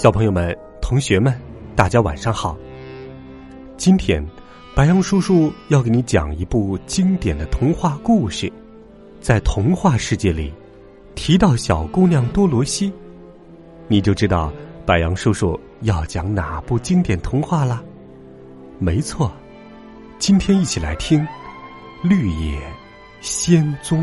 小朋友们、同学们，大家晚上好。今天，白羊叔叔要给你讲一部经典的童话故事。在童话世界里，提到小姑娘多罗西，你就知道白羊叔叔要讲哪部经典童话了。没错，今天一起来听《绿野仙踪》。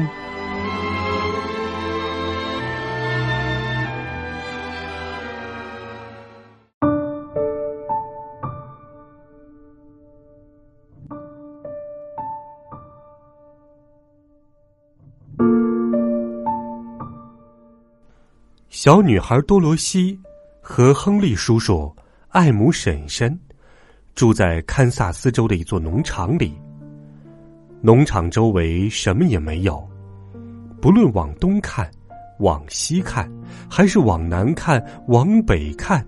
小女孩多罗西和亨利叔叔、艾姆婶婶住在堪萨斯州的一座农场里。农场周围什么也没有，不论往东看、往西看，还是往南看、往北看，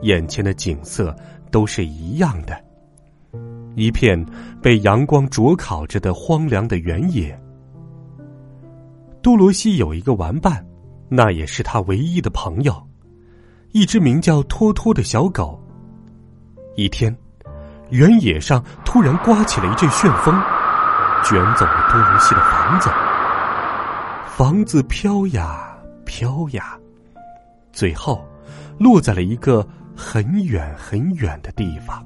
眼前的景色都是一样的：一片被阳光灼烤着的荒凉的原野。多罗西有一个玩伴。那也是他唯一的朋友，一只名叫托托的小狗。一天，原野上突然刮起了一阵旋风，卷走了多罗西的房子。房子飘呀飘呀，最后落在了一个很远很远的地方，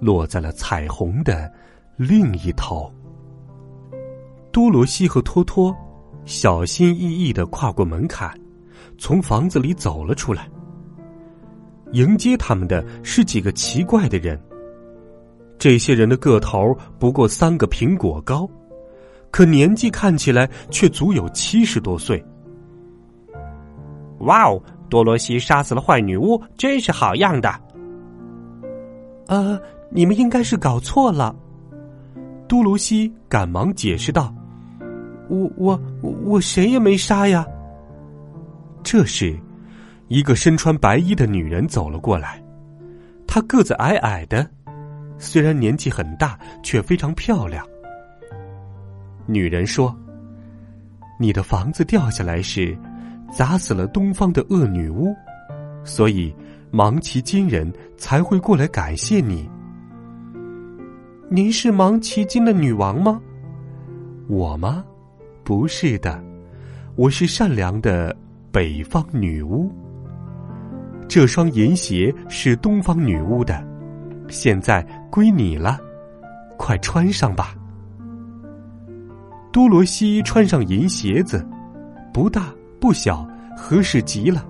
落在了彩虹的另一头。多罗西和托托。小心翼翼的跨过门槛，从房子里走了出来。迎接他们的是几个奇怪的人。这些人的个头不过三个苹果高，可年纪看起来却足有七十多岁。哇哦！多罗西杀死了坏女巫，真是好样的。呃，你们应该是搞错了。多罗西赶忙解释道。我我我谁也没杀呀！这时，一个身穿白衣的女人走了过来。她个子矮矮的，虽然年纪很大，却非常漂亮。女人说：“你的房子掉下来时，砸死了东方的恶女巫，所以芒奇金人才会过来感谢你。您是芒奇金的女王吗？我吗？”不是的，我是善良的北方女巫。这双银鞋是东方女巫的，现在归你了，快穿上吧。多罗西穿上银鞋子，不大不小，合适极了。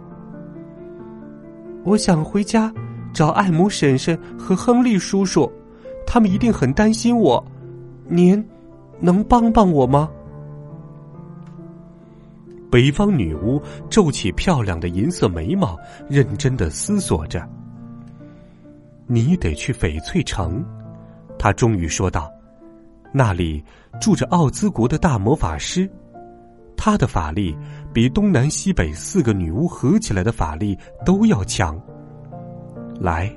我想回家找艾姆婶婶和亨利叔叔，他们一定很担心我。您能帮帮我吗？北方女巫皱起漂亮的银色眉毛，认真的思索着。你得去翡翠城，她终于说道：“那里住着奥兹国的大魔法师，他的法力比东南西北四个女巫合起来的法力都要强。来，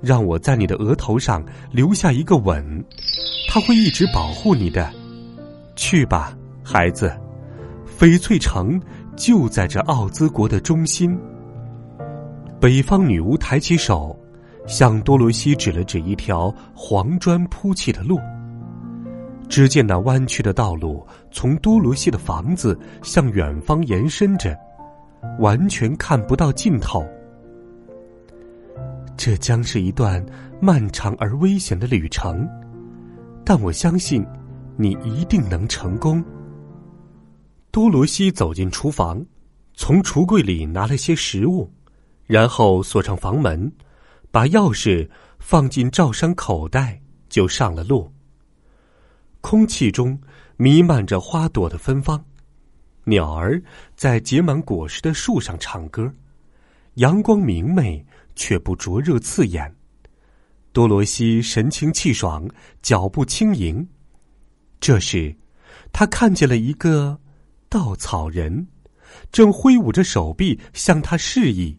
让我在你的额头上留下一个吻，他会一直保护你的。去吧，孩子。”翡翠城就在这奥兹国的中心。北方女巫抬起手，向多罗西指了指一条黄砖铺砌的路。只见那弯曲的道路从多罗西的房子向远方延伸着，完全看不到尽头。这将是一段漫长而危险的旅程，但我相信，你一定能成功。多罗西走进厨房，从橱柜里拿了些食物，然后锁上房门，把钥匙放进罩衫口袋，就上了路。空气中弥漫着花朵的芬芳，鸟儿在结满果实的树上唱歌，阳光明媚却不灼热刺眼。多罗西神清气爽，脚步轻盈。这时，他看见了一个稻草人，正挥舞着手臂向他示意。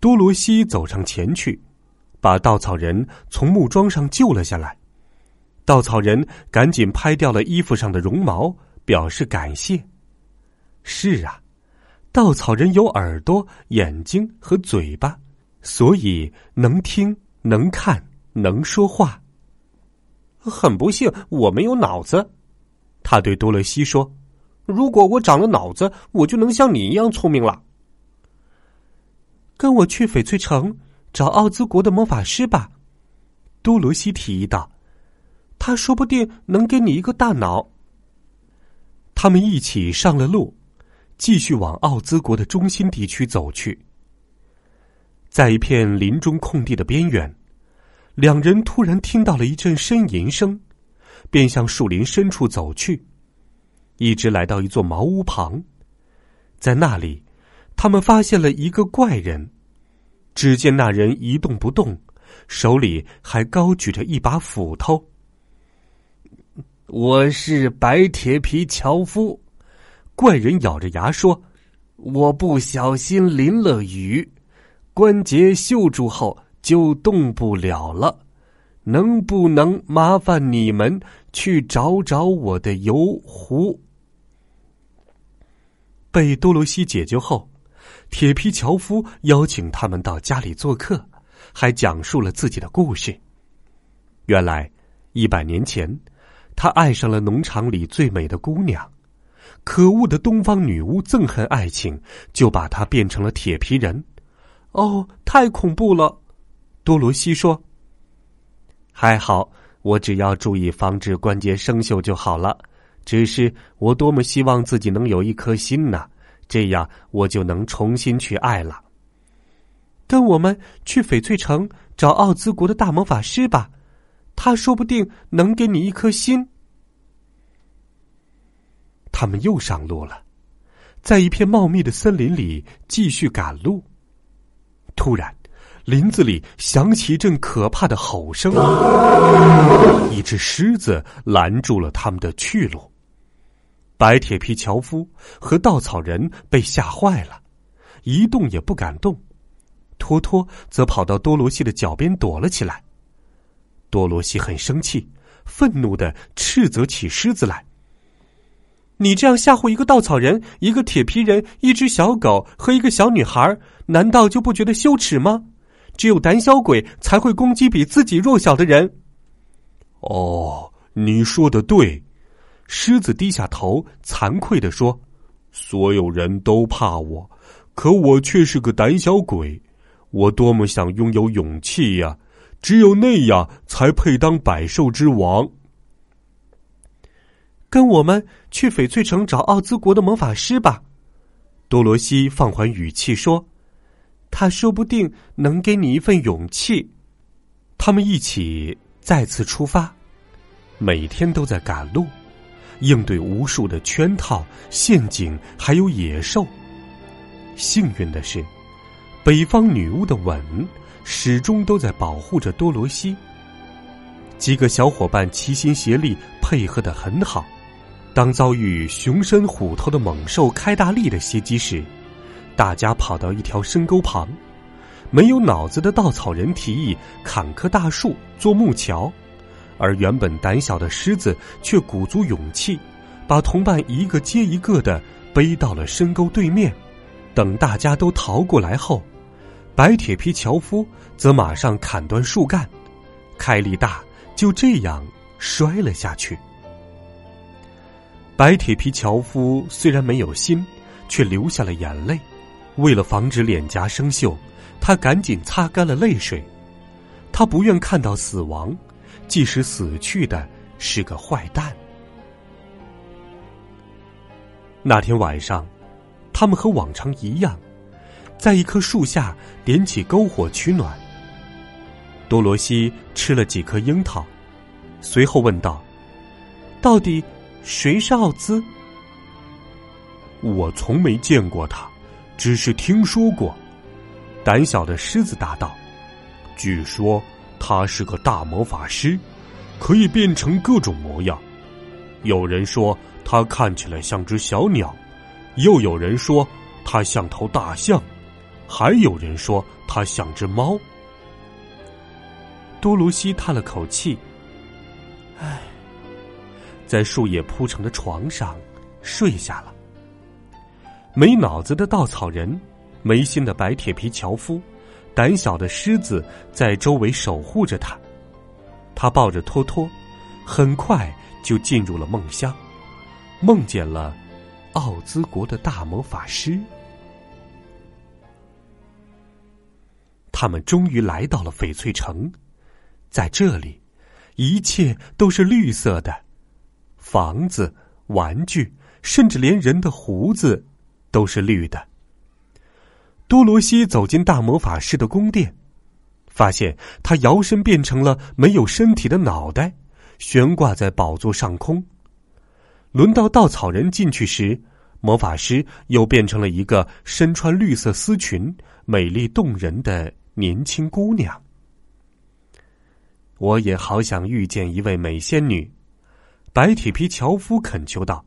多罗西走上前去，把稻草人从木桩上救了下来。稻草人赶紧拍掉了衣服上的绒毛，表示感谢。是啊，稻草人有耳朵、眼睛和嘴巴，所以能听。能看，能说话。很不幸，我没有脑子。他对多萝西说：“如果我长了脑子，我就能像你一样聪明了。”跟我去翡翠城找奥兹国的魔法师吧，多罗西提议道：“他说不定能给你一个大脑。”他们一起上了路，继续往奥兹国的中心地区走去。在一片林中空地的边缘，两人突然听到了一阵呻吟声，便向树林深处走去，一直来到一座茅屋旁，在那里，他们发现了一个怪人。只见那人一动不动，手里还高举着一把斧头。我是白铁皮樵夫，怪人咬着牙说：“我不小心淋了雨。”关节锈住后就动不了了，能不能麻烦你们去找找我的油壶？被多罗西解救后，铁皮樵夫邀请他们到家里做客，还讲述了自己的故事。原来，一百年前，他爱上了农场里最美的姑娘，可恶的东方女巫憎恨爱情，就把他变成了铁皮人。哦，太恐怖了！多罗西说：“还好，我只要注意防止关节生锈就好了。只是我多么希望自己能有一颗心呐，这样我就能重新去爱了。”跟我们去翡翠城找奥兹国的大魔法师吧，他说不定能给你一颗心。他们又上路了，在一片茂密的森林里继续赶路。突然，林子里响起一阵可怕的吼声，一只狮子拦住了他们的去路。白铁皮樵夫和稻草人被吓坏了，一动也不敢动。托托则跑到多罗西的脚边躲了起来。多罗西很生气，愤怒的斥责起狮子来：“你这样吓唬一个稻草人、一个铁皮人、一只小狗和一个小女孩！”难道就不觉得羞耻吗？只有胆小鬼才会攻击比自己弱小的人。哦，你说的对，狮子低下头，惭愧的说：“所有人都怕我，可我却是个胆小鬼。我多么想拥有勇气呀！只有那样才配当百兽之王。”跟我们去翡翠城找奥兹国的魔法师吧，多罗西放缓语气说。他说不定能给你一份勇气。他们一起再次出发，每天都在赶路，应对无数的圈套、陷阱，还有野兽。幸运的是，北方女巫的吻始终都在保护着多罗西。几个小伙伴齐心协力，配合的很好。当遭遇熊身虎头的猛兽开大力的袭击时，大家跑到一条深沟旁，没有脑子的稻草人提议砍棵大树做木桥，而原本胆小的狮子却鼓足勇气，把同伴一个接一个的背到了深沟对面。等大家都逃过来后，白铁皮樵夫则马上砍断树干，开力大，就这样摔了下去。白铁皮樵夫虽然没有心，却流下了眼泪。为了防止脸颊生锈，他赶紧擦干了泪水。他不愿看到死亡，即使死去的是个坏蛋。那天晚上，他们和往常一样，在一棵树下点起篝火取暖，多罗西吃了几颗樱桃，随后问道：“到底谁是奥兹？”我从没见过他，只是听说过。胆小的狮子答道：“据说他是个大魔法师，可以变成各种模样。有人说他看起来像只小鸟，又有人说他像头大象，还有人说他像只猫。”多罗西叹了口气：“唉，在树叶铺成的床上睡下了。没脑子的稻草人。”没心的白铁皮樵夫，胆小的狮子在周围守护着他。他抱着托托，很快就进入了梦乡，梦见了奥兹国的大魔法师。他们终于来到了翡翠城，在这里，一切都是绿色的，房子、玩具，甚至连人的胡子都是绿的。多罗西走进大魔法师的宫殿，发现他摇身变成了没有身体的脑袋，悬挂在宝座上空。轮到稻草人进去时，魔法师又变成了一个身穿绿色丝裙、美丽动人的年轻姑娘。我也好想遇见一位美仙女，白铁皮樵夫恳求道：“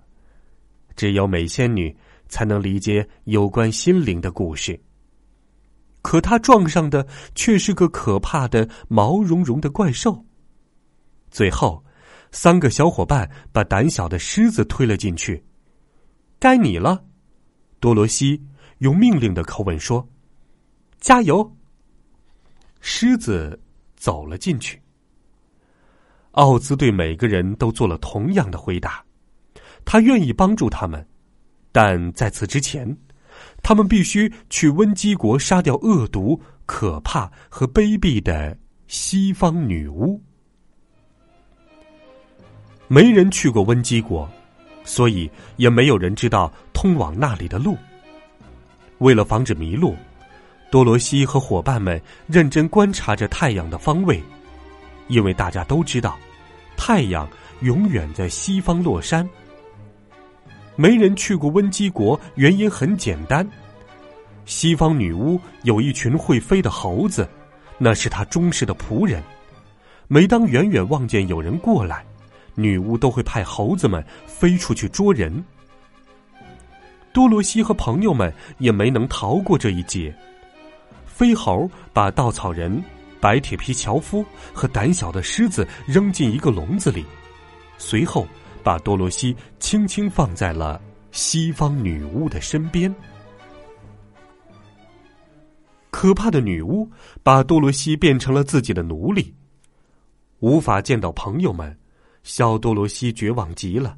只有美仙女才能理解有关心灵的故事。”可他撞上的却是个可怕的毛茸茸的怪兽。最后，三个小伙伴把胆小的狮子推了进去。该你了，多罗西用命令的口吻说：“加油！”狮子走了进去。奥兹对每个人都做了同样的回答，他愿意帮助他们，但在此之前。他们必须去温基国杀掉恶毒、可怕和卑鄙的西方女巫。没人去过温基国，所以也没有人知道通往那里的路。为了防止迷路，多罗西和伙伴们认真观察着太阳的方位，因为大家都知道，太阳永远在西方落山。没人去过温基国，原因很简单：西方女巫有一群会飞的猴子，那是她忠实的仆人。每当远远望见有人过来，女巫都会派猴子们飞出去捉人。多罗西和朋友们也没能逃过这一劫。飞猴把稻草人、白铁皮樵夫和胆小的狮子扔进一个笼子里，随后。把多罗西轻轻放在了西方女巫的身边。可怕的女巫把多罗西变成了自己的奴隶，无法见到朋友们，小多罗西绝望极了。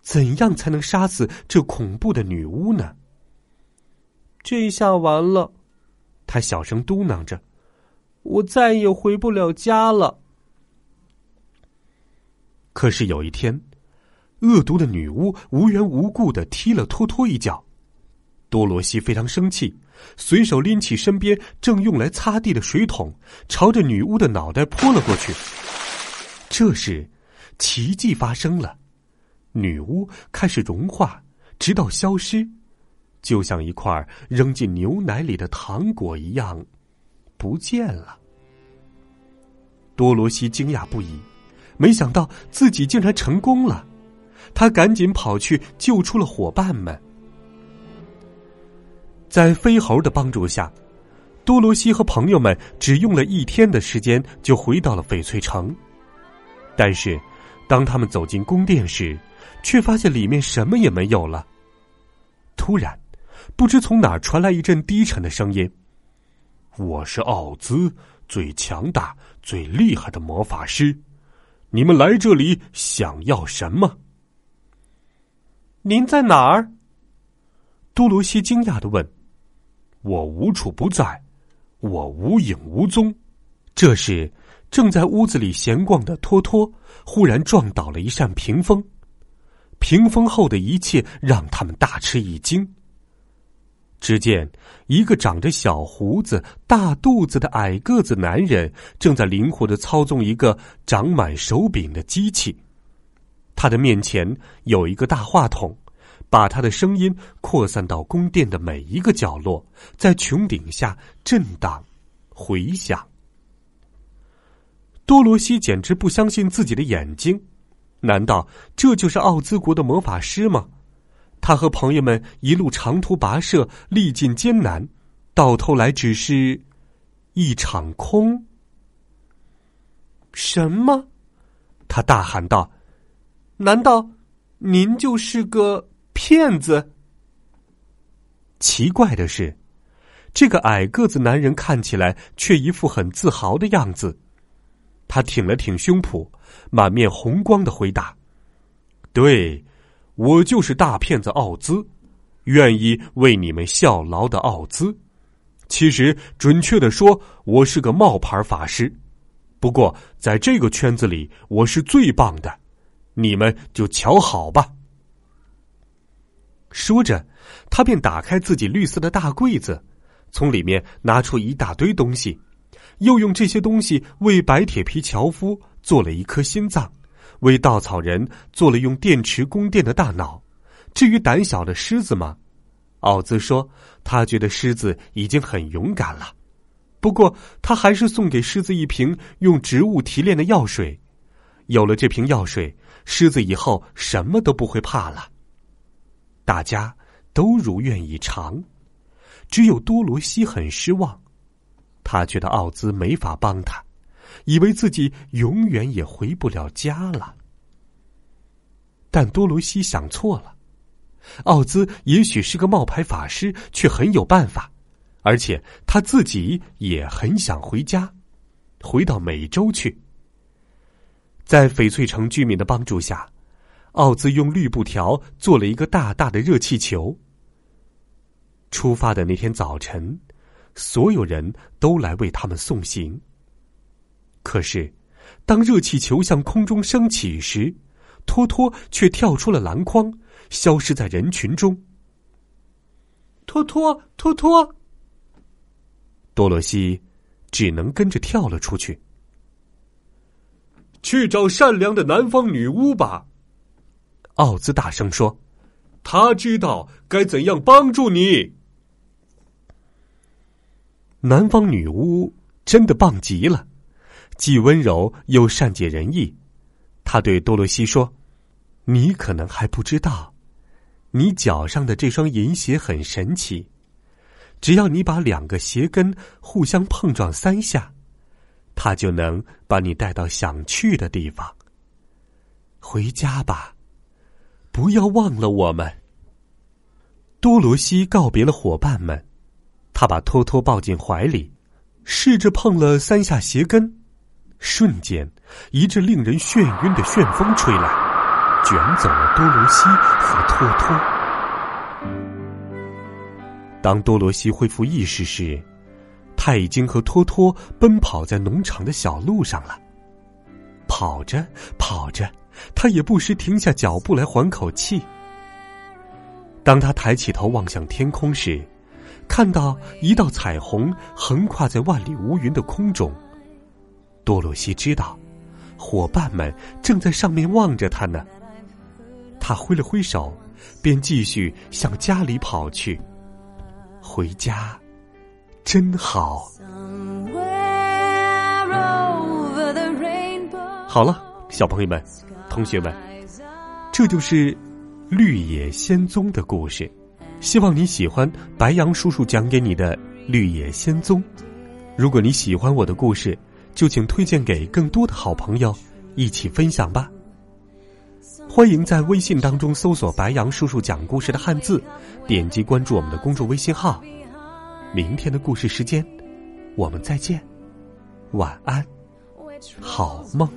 怎样才能杀死这恐怖的女巫呢？这下完了，他小声嘟囔着：“我再也回不了家了。”可是有一天。恶毒的女巫无缘无故的踢了托托一脚，多罗西非常生气，随手拎起身边正用来擦地的水桶，朝着女巫的脑袋泼了过去。这时，奇迹发生了，女巫开始融化，直到消失，就像一块扔进牛奶里的糖果一样，不见了。多罗西惊讶不已，没想到自己竟然成功了。他赶紧跑去救出了伙伴们。在飞猴的帮助下，多罗西和朋友们只用了一天的时间就回到了翡翠城。但是，当他们走进宫殿时，却发现里面什么也没有了。突然，不知从哪儿传来一阵低沉的声音：“我是奥兹，最强大、最厉害的魔法师。你们来这里想要什么？”您在哪儿？多罗西惊讶的问。“我无处不在，我无影无踪。”这时，正在屋子里闲逛的托托忽然撞倒了一扇屏风，屏风后的一切让他们大吃一惊。只见一个长着小胡子、大肚子的矮个子男人，正在灵活的操纵一个长满手柄的机器。他的面前有一个大话筒，把他的声音扩散到宫殿的每一个角落，在穹顶下震荡、回响。多罗西简直不相信自己的眼睛，难道这就是奥兹国的魔法师吗？他和朋友们一路长途跋涉，历尽艰难，到头来只是一场空。什么？他大喊道：“难道您就是个骗子？”奇怪的是，这个矮个子男人看起来却一副很自豪的样子。他挺了挺胸脯，满面红光的回答：“对。”我就是大骗子奥兹，愿意为你们效劳的奥兹。其实，准确的说，我是个冒牌法师。不过，在这个圈子里，我是最棒的。你们就瞧好吧。说着，他便打开自己绿色的大柜子，从里面拿出一大堆东西，又用这些东西为白铁皮樵夫做了一颗心脏。为稻草人做了用电池供电的大脑。至于胆小的狮子嘛？奥兹说，他觉得狮子已经很勇敢了。不过，他还是送给狮子一瓶用植物提炼的药水。有了这瓶药水，狮子以后什么都不会怕了。大家都如愿以偿，只有多罗西很失望。他觉得奥兹没法帮他。以为自己永远也回不了家了，但多罗西想错了。奥兹也许是个冒牌法师，却很有办法，而且他自己也很想回家，回到美洲去。在翡翠城居民的帮助下，奥兹用绿布条做了一个大大的热气球。出发的那天早晨，所有人都来为他们送行。可是，当热气球向空中升起时，托托却跳出了篮筐，消失在人群中。托托，托托，多罗西只能跟着跳了出去。去找善良的南方女巫吧，奥兹大声说：“他知道该怎样帮助你。”南方女巫真的棒极了。既温柔又善解人意，他对多罗西说：“你可能还不知道，你脚上的这双银鞋很神奇。只要你把两个鞋跟互相碰撞三下，它就能把你带到想去的地方。回家吧，不要忘了我们。”多罗西告别了伙伴们，他把托托抱进怀里，试着碰了三下鞋跟。瞬间，一阵令人眩晕的旋风吹来，卷走了多罗西和托托。当多罗西恢复意识时，他已经和托托奔跑在农场的小路上了。跑着跑着，他也不时停下脚步来缓口气。当他抬起头望向天空时，看到一道彩虹横跨在万里无云的空中。多罗西知道，伙伴们正在上面望着他呢。他挥了挥手，便继续向家里跑去。回家，真好。好了，小朋友们、同学们，这就是《绿野仙踪》的故事。希望你喜欢白杨叔叔讲给你的《绿野仙踪》。如果你喜欢我的故事，就请推荐给更多的好朋友，一起分享吧。欢迎在微信当中搜索“白杨叔叔讲故事”的汉字，点击关注我们的公众微信号。明天的故事时间，我们再见，晚安，好梦。